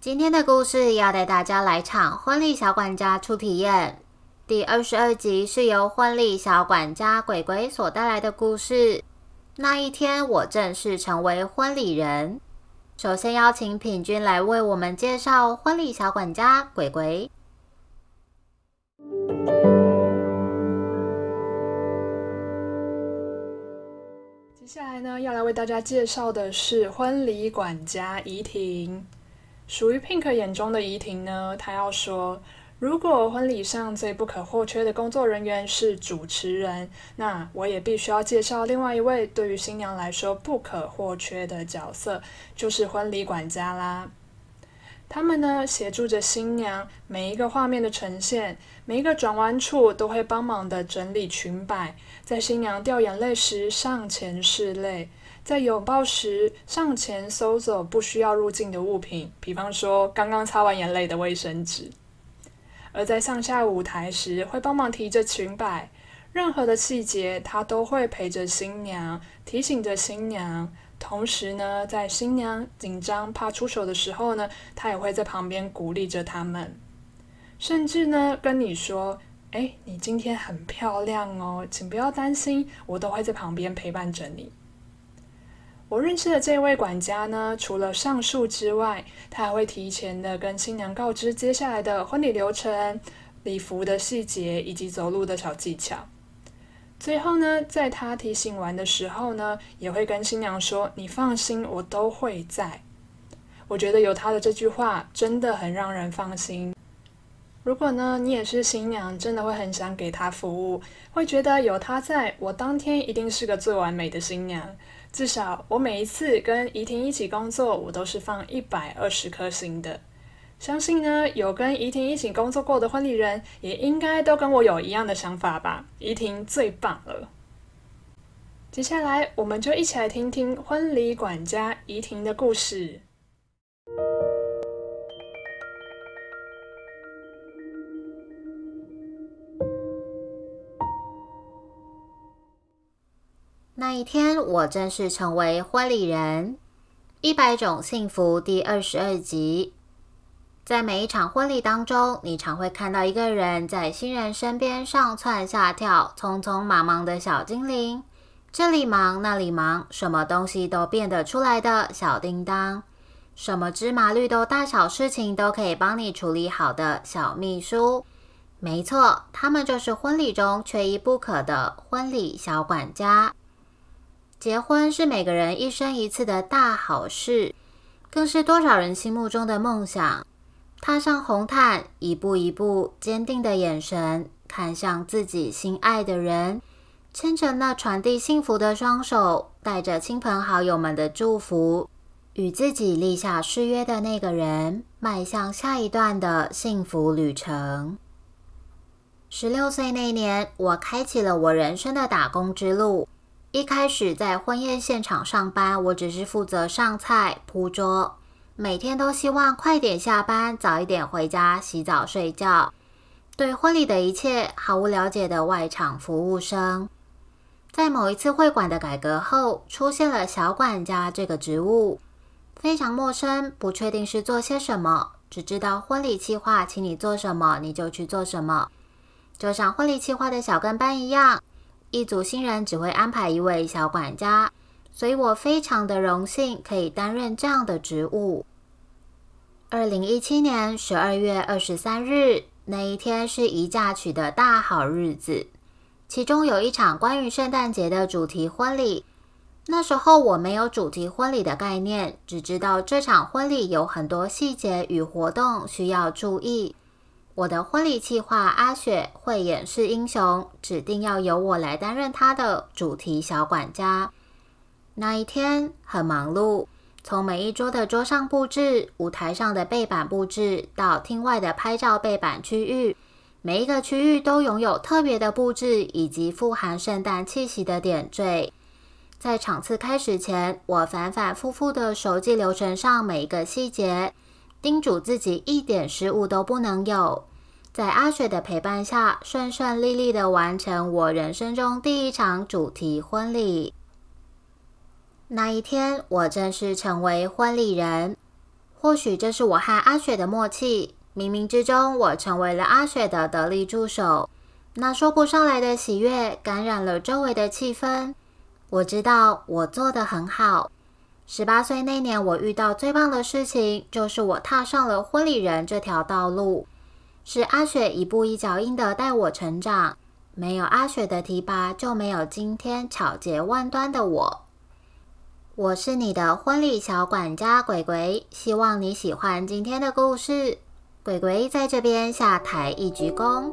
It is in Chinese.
今天的故事要带大家来场婚礼小管家初体验。第二十二集是由婚礼小管家鬼鬼所带来的故事。那一天，我正式成为婚礼人。首先邀请品君来为我们介绍婚礼小管家鬼鬼。接下来呢，要来为大家介绍的是婚礼管家怡婷。属于 Pink 眼中的怡婷呢，她要说，如果婚礼上最不可或缺的工作人员是主持人，那我也必须要介绍另外一位对于新娘来说不可或缺的角色，就是婚礼管家啦。他们呢，协助着新娘每一个画面的呈现，每一个转弯处都会帮忙的整理裙摆，在新娘掉眼泪时上前拭泪。在拥抱时，上前搜走不需要入境的物品，比方说刚刚擦完眼泪的卫生纸；而在上下舞台时，会帮忙提着裙摆，任何的细节他都会陪着新娘，提醒着新娘。同时呢，在新娘紧张怕出手的时候呢，他也会在旁边鼓励着他们，甚至呢跟你说：“哎，你今天很漂亮哦，请不要担心，我都会在旁边陪伴着你。”我认识的这位管家呢，除了上述之外，他还会提前的跟新娘告知接下来的婚礼流程、礼服的细节以及走路的小技巧。最后呢，在他提醒完的时候呢，也会跟新娘说：“你放心，我都会在。”我觉得有他的这句话，真的很让人放心。如果呢，你也是新娘，真的会很想给他服务，会觉得有他在，我当天一定是个最完美的新娘。至少我每一次跟怡婷一起工作，我都是放一百二十颗星的。相信呢，有跟怡婷一起工作过的婚礼人，也应该都跟我有一样的想法吧。怡婷最棒了。接下来，我们就一起来听听婚礼管家怡婷的故事。那一天，我正式成为婚礼人。一百种幸福第二十二集，在每一场婚礼当中，你常会看到一个人在新人身边上蹿下跳，匆匆忙忙的小精灵，这里忙那里忙，什么东西都变得出来的小叮当，什么芝麻绿豆大小事情都可以帮你处理好的小秘书。没错，他们就是婚礼中缺一不可的婚礼小管家。结婚是每个人一生一次的大好事，更是多少人心目中的梦想。踏上红毯，一步一步，坚定的眼神看向自己心爱的人，牵着那传递幸福的双手，带着亲朋好友们的祝福，与自己立下誓约的那个人，迈向下一段的幸福旅程。十六岁那年，我开启了我人生的打工之路。一开始在婚宴现场上班，我只是负责上菜铺桌，每天都希望快点下班，早一点回家洗澡睡觉。对婚礼的一切毫无了解的外场服务生，在某一次会馆的改革后，出现了小管家这个职务，非常陌生，不确定是做些什么，只知道婚礼计划，请你做什么你就去做什么，就像婚礼计划的小跟班一样。一组新人只会安排一位小管家，所以我非常的荣幸可以担任这样的职务。二零一七年十二月二十三日那一天是宜嫁娶的大好日子，其中有一场关于圣诞节的主题婚礼。那时候我没有主题婚礼的概念，只知道这场婚礼有很多细节与活动需要注意。我的婚礼计划阿雪会演示英雄，指定要由我来担任她的主题小管家。那一天很忙碌，从每一桌的桌上布置、舞台上的背板布置，到厅外的拍照背板区域，每一个区域都拥有特别的布置以及富含圣诞气息的点缀。在场次开始前，我反反复复的熟记流程上每一个细节，叮嘱自己一点失误都不能有。在阿雪的陪伴下，顺顺利利的完成我人生中第一场主题婚礼。那一天，我正式成为婚礼人。或许这是我和阿雪的默契。冥冥之中，我成为了阿雪的得力助手。那说不上来的喜悦感染了周围的气氛。我知道我做的很好。十八岁那年，我遇到最棒的事情，就是我踏上了婚礼人这条道路。是阿雪一步一脚印的带我成长。没有阿雪的提拔，就没有今天巧捷万端的我。我是你的婚礼小管家鬼鬼，希望你喜欢今天的故事。鬼鬼在这边下台一鞠躬。